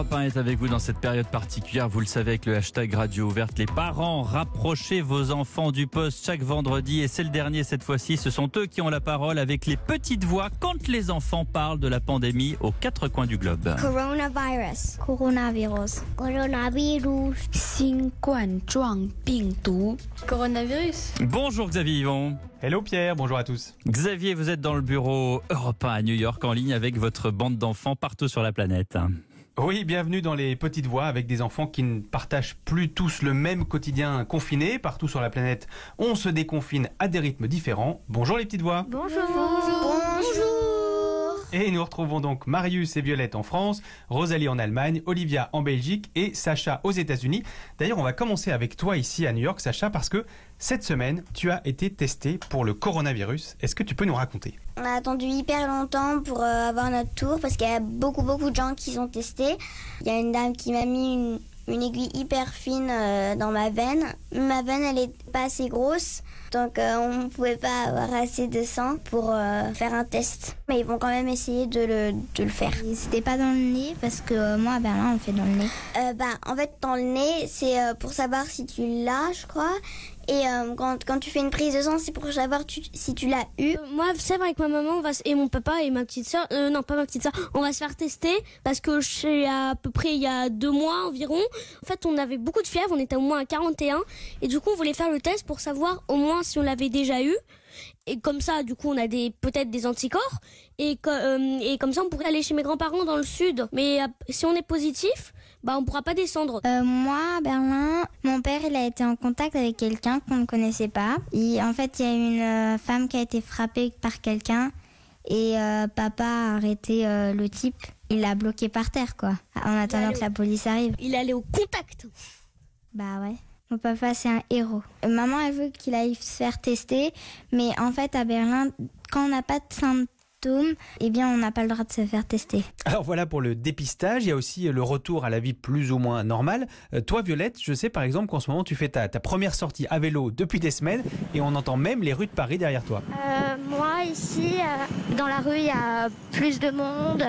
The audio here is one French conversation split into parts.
Europe 1 est avec vous dans cette période particulière. Vous le savez avec le hashtag Radio Ouverte. Les parents, rapprochez vos enfants du poste chaque vendredi. Et c'est le dernier cette fois-ci. Ce sont eux qui ont la parole avec les petites voix quand les enfants parlent de la pandémie aux quatre coins du globe. Coronavirus. Coronavirus. Coronavirus. 新冠状病毒。 Coronavirus. Bonjour Xavier Yvon. Hello Pierre, bonjour à tous. Xavier, vous êtes dans le bureau Europe 1 à New York en ligne avec votre bande d'enfants partout sur la planète. Oui, bienvenue dans les petites voix avec des enfants qui ne partagent plus tous le même quotidien confiné. Partout sur la planète, on se déconfine à des rythmes différents. Bonjour les petites voix. Bonjour. Bonjour. Et nous retrouvons donc Marius et Violette en France, Rosalie en Allemagne, Olivia en Belgique et Sacha aux États-Unis. D'ailleurs, on va commencer avec toi ici à New York, Sacha, parce que cette semaine, tu as été testé pour le coronavirus. Est-ce que tu peux nous raconter? On a attendu hyper longtemps pour euh, avoir notre tour parce qu'il y a beaucoup beaucoup de gens qui sont testés. Il y a une dame qui m'a mis une, une aiguille hyper fine euh, dans ma veine. Ma veine, elle est pas assez grosse, donc euh, on ne pouvait pas avoir assez de sang pour euh, faire un test. Mais ils vont quand même essayer de le, de le faire. C'était pas dans le nez parce que moi à Berlin on fait dans le nez. Euh, bah, en fait, dans le nez, c'est pour savoir si tu l'as, je crois. Et euh, quand, quand tu fais une prise de sang, c'est pour savoir si tu l'as eu. Euh, moi, c'est vrai avec ma maman va et mon papa et ma petite soeur, euh, non pas ma petite soeur, on va se faire tester parce que sais à peu près il y a deux mois environ, en fait on avait beaucoup de fièvre, on était au moins à 41 et du coup on voulait faire le test pour savoir au moins si on l'avait déjà eu. Et comme ça du coup on a des peut-être des anticorps. Et, et comme ça on pourrait aller chez mes grands-parents dans le sud. Mais si on est positif bah on pourra pas descendre Euh, moi à Berlin, mon père il a été en contact avec quelqu'un qu'on ne connaissait pas. Et en fait il y a une euh, femme qui a été frappée par quelqu'un et euh, papa a arrêté euh, le type. Il l'a bloqué par terre quoi, en attendant que la police arrive. il allé au contact Bah ouais. Mon papa, c'est un héros. Maman, elle veut qu'il aille se faire tester, mais en fait, à Berlin, quand on n'a pas de symptômes, eh bien, on n'a pas le droit de se faire tester. Alors voilà pour le dépistage, il y a aussi le retour à la vie plus ou moins normale. Euh, toi Violette, je sais par exemple qu'en ce moment tu fais ta, ta première sortie à vélo depuis des semaines et on entend même les rues de Paris derrière toi. Euh, moi, ici, euh, dans la rue, il y a plus de monde.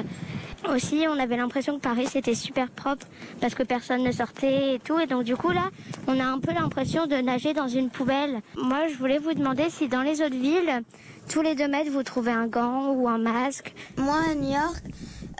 Aussi, on avait l'impression que Paris, c'était super propre parce que personne ne sortait et tout. Et donc, du coup, là, on a un peu l'impression de nager dans une poubelle. Moi, je voulais vous demander si dans les autres villes, tous les deux mètres, vous trouvez un gant ou un masque. Moi, à New York,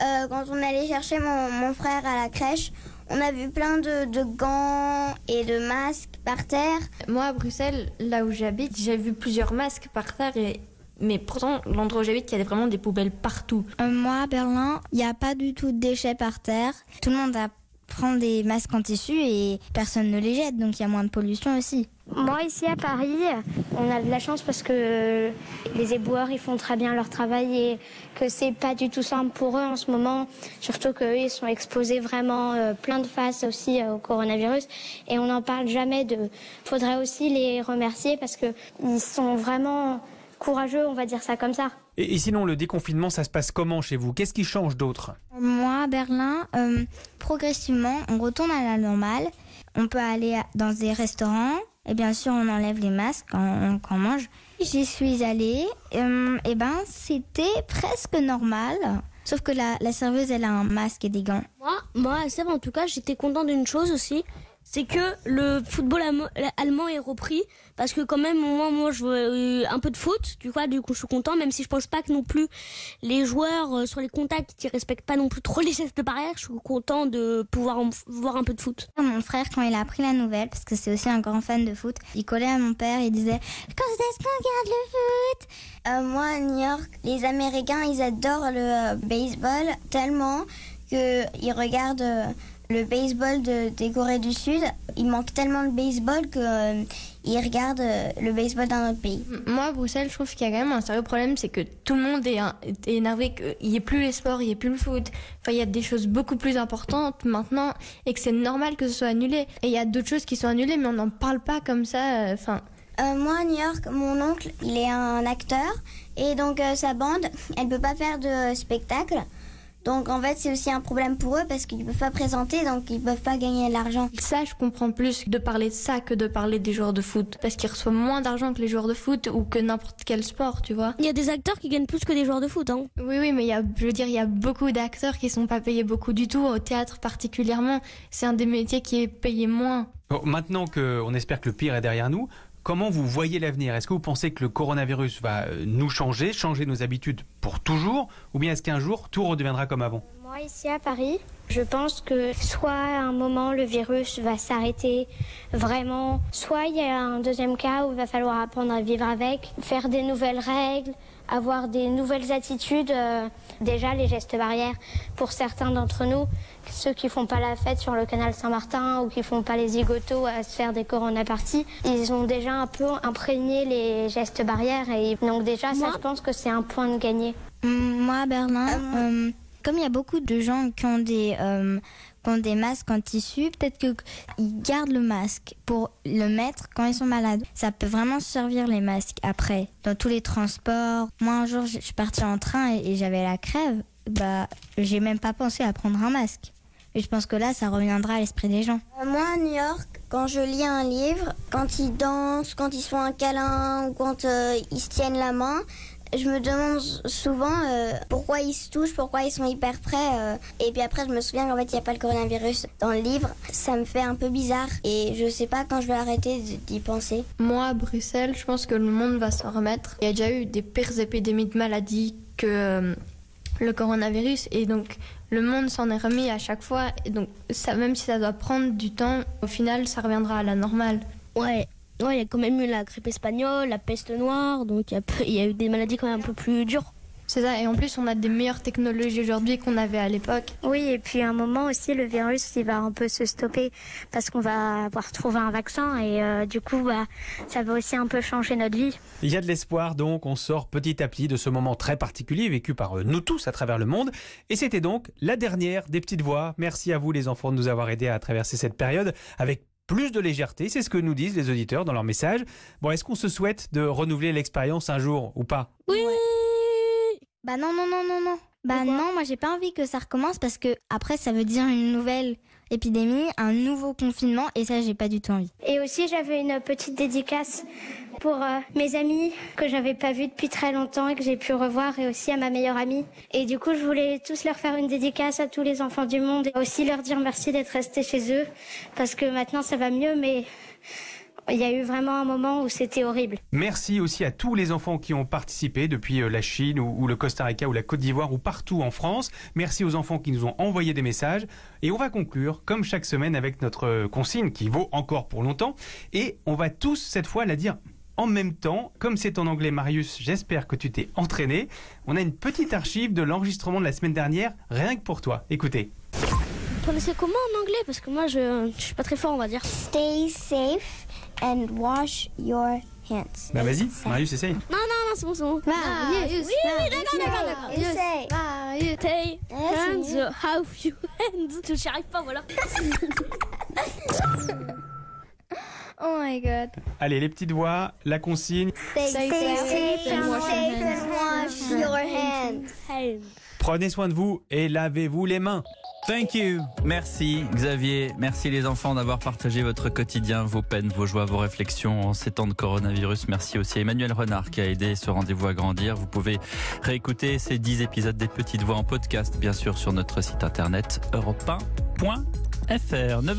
euh, quand on allait chercher mon, mon frère à la crèche, on a vu plein de, de gants et de masques par terre. Moi, à Bruxelles, là où j'habite, j'ai vu plusieurs masques par terre. Et... Mais pourtant, l'endroit où j'habite, il y a vraiment des poubelles partout. Euh, moi, à Berlin, il n'y a pas du tout de déchets par terre. Tout le monde a prend des masques en tissu et personne ne les jette, donc il y a moins de pollution aussi. Moi, ici à Paris, on a de la chance parce que les éboueurs, ils font très bien leur travail et que c'est pas du tout simple pour eux en ce moment. Surtout qu'eux, ils sont exposés vraiment euh, plein de faces aussi euh, au coronavirus et on n'en parle jamais de. Faudrait aussi les remercier parce que ils sont vraiment courageux, on va dire ça comme ça. Et, et sinon le déconfinement ça se passe comment chez vous? Qu'est-ce qui change d'autre? Moi, à Berlin, euh, progressivement, on retourne à la normale. On peut aller dans des restaurants et bien sûr, on enlève les masques quand on, quand on mange. J'y suis allée. euh, et ben, c'était presque normal. Sauf que la, la serveuse, elle a un masque et des gants. Moi, moi, à Sèvres, en tout cas, j'étais content d'une chose aussi. C'est que le football allemand- est repris. Parce que quand même, moi, je veux un peu de foot. Du coup, je suis content. Même si je pense pas que non plus les joueurs euh, sur les contacts qui respectent pas non plus trop les gestes barrières, je suis content de pouvoir voir un peu de foot. Mon frère, quand il a appris la nouvelle, parce que c'est aussi un grand fan de foot, il collait à mon père, il disait Quand est-ce qu'on regarde le foot? Euh, moi, à New York, les Américains, ils adorent le euh, baseball tellement qu'ils regardent euh, le baseball de, des Corées du Sud. Il manque tellement de baseball qu'ils regardent euh, le baseball d'un autre pays. Moi, à Bruxelles, je trouve qu'il y a quand même un sérieux problème, c'est que tout le monde est, un- est énervé qu'il n'y ait plus les sports, il n'y ait plus le foot. Enfin, il y a des choses beaucoup plus importantes maintenant et que c'est normal que ce soit annulé. Et il y a d'autres choses qui sont annulées, mais on n'en parle pas comme ça. euh, Enfin, Euh, moi, à New York, mon oncle, il est un acteur. Et donc, euh, sa bande, elle peut pas faire de spectacle. Donc en fait, c'est aussi un problème pour eux parce qu'ils ne peuvent pas présenter, donc ils peuvent pas gagner de l'argent. Ça, je comprends plus de parler de ça que de parler des joueurs de foot. Parce qu'ils reçoivent moins d'argent que les joueurs de foot ou que n'importe quel sport, tu vois. Il y a des acteurs qui gagnent plus que des joueurs de foot. Hein. Oui, oui, mais il y a, je veux dire, il y a beaucoup d'acteurs qui sont pas payés beaucoup du tout. Au théâtre particulièrement, c'est un des métiers qui est payé moins. Bon, maintenant qu'on espère que le pire est derrière nous, comment vous voyez l'avenir? Est-ce que vous pensez que le coronavirus va euh, nous changer, changer nos habitudes pour toujours? Ou bien est-ce qu'un jour, tout redeviendra comme avant? Moi, ici à Paris, je pense que soit à un moment le virus va s'arrêter vraiment, soit il y a un deuxième cas où il va falloir apprendre à vivre avec, faire des nouvelles règles, avoir des nouvelles attitudes. euh, déjà, les gestes barrières, pour certains d'entre nous, ceux qui font pas la fête sur le canal Saint-Martin ou qui font pas les zigotos à se faire des corona parties, ils ont déjà un peu imprégné les gestes barrières et donc déjà, ça, je pense que c'est un point de gagné. Moi, à Berlin, euh, comme il y a beaucoup de gens qui ont des, euh, qui ont des masques en tissu, peut-être qu'ils gardent le masque pour le mettre quand ils sont malades. Ça peut vraiment servir les masques après, dans tous les transports. Moi, un jour, je suis partie en train et, j'avais la crève. Bah, j'ai même pas pensé à prendre un masque. Et je pense que là, ça reviendra à l'esprit des gens. Euh, Moi, à New York, quand je lis un livre, quand ils dansent, quand ils font un câlin ou quand euh, ils se tiennent la main, je me demande souvent euh, pourquoi ils se touchent, pourquoi ils sont hyper près. euh, et puis après, je me souviens qu'en fait, il n'y a pas le coronavirus dans le livre. Ça me fait un peu bizarre et je sais pas quand je vais arrêter d'y penser. Moi, à Bruxelles, je pense que le monde va s'en remettre. Il y a déjà eu des pires épidémies de maladies que euh, le coronavirus et donc le monde s'en est remis à chaque fois. Et donc, ça, même si ça doit prendre du temps, au final, ça reviendra à la normale. Ouais. Ouais, il y a quand même eu la grippe espagnole, la peste noire, donc il y a peu- il y, a eu des maladies quand même un peu plus dures. C'est ça, et en plus, on a des meilleures technologies aujourd'hui qu'on avait à l'époque. Oui, et puis à un moment aussi, le virus, il va un peu se stopper parce qu'on va avoir trouvé un vaccin et euh, du coup, bah, ça va aussi un peu changer notre vie. Il y a de l'espoir donc, on sort petit à petit de ce moment très particulier vécu par euh, nous tous à travers le monde. Et c'était donc la dernière des petites voix. Merci à vous les enfants de nous avoir aidés à traverser cette période avec plus de légèreté, c'est ce que nous disent les auditeurs dans leur message. Bon, est-ce qu'on se souhaite de renouveler l'expérience un jour ou pas? Oui. Bah non, non, non, non, non. Bah non, moi j'ai pas envie que ça recommence parce que après ça veut dire une nouvelle épidémie, un nouveau confinement et ça j'ai pas du tout envie. Et aussi, j'avais une petite dédicace pour euh, mes amis que j'avais pas vus depuis très longtemps et que j'ai pu revoir et aussi à ma meilleure amie. Et du coup, je voulais tous leur faire une dédicace à tous les enfants du monde et aussi leur dire merci d'être restés chez eux parce que maintenant ça va mieux, mais il y a eu vraiment un moment où c'était horrible. Merci aussi à tous les enfants qui ont participé depuis euh, la Chine ou, ou le Costa Rica ou la Côte d'Ivoire ou partout en France. Merci aux enfants qui nous ont envoyé des messages. Et on va conclure, comme chaque semaine, avec notre euh, consigne qui vaut encore pour longtemps. Et on va tous, cette fois, la dire en même temps. Comme c'est en anglais, Marius, j'espère que tu t'es entraîné. On a une petite archive de l'enregistrement de la semaine dernière, rien que pour toi. Écoutez. Vous prononcez comment en anglais? Parce que moi, je, je suis pas très fort, on va dire. Stay safe and wash your hands. Bah vas-y, Marius, essaye. Non, non, non, c'est bon, c'est bon. Marius, oui, oui, d'accord, d'accord, d'accord. Essaye. Ouais, c'est hands, how you hands. Je n'y arrive pas, voilà. Oh my god. Allez, les petites voix, la consigne. Stay and and wash your wash your. Hands. Prenez soin de vous et lavez-vous les mains. Thank you. Merci Xavier. Merci les enfants d'avoir partagé votre quotidien, vos peines, vos joies, vos réflexions en ces temps de coronavirus. Merci aussi à Emmanuel Renard qui a aidé ce rendez-vous à grandir. Vous pouvez réécouter ces 10 épisodes des Petites Voix en podcast, bien sûr, sur notre site internet europe1.fr.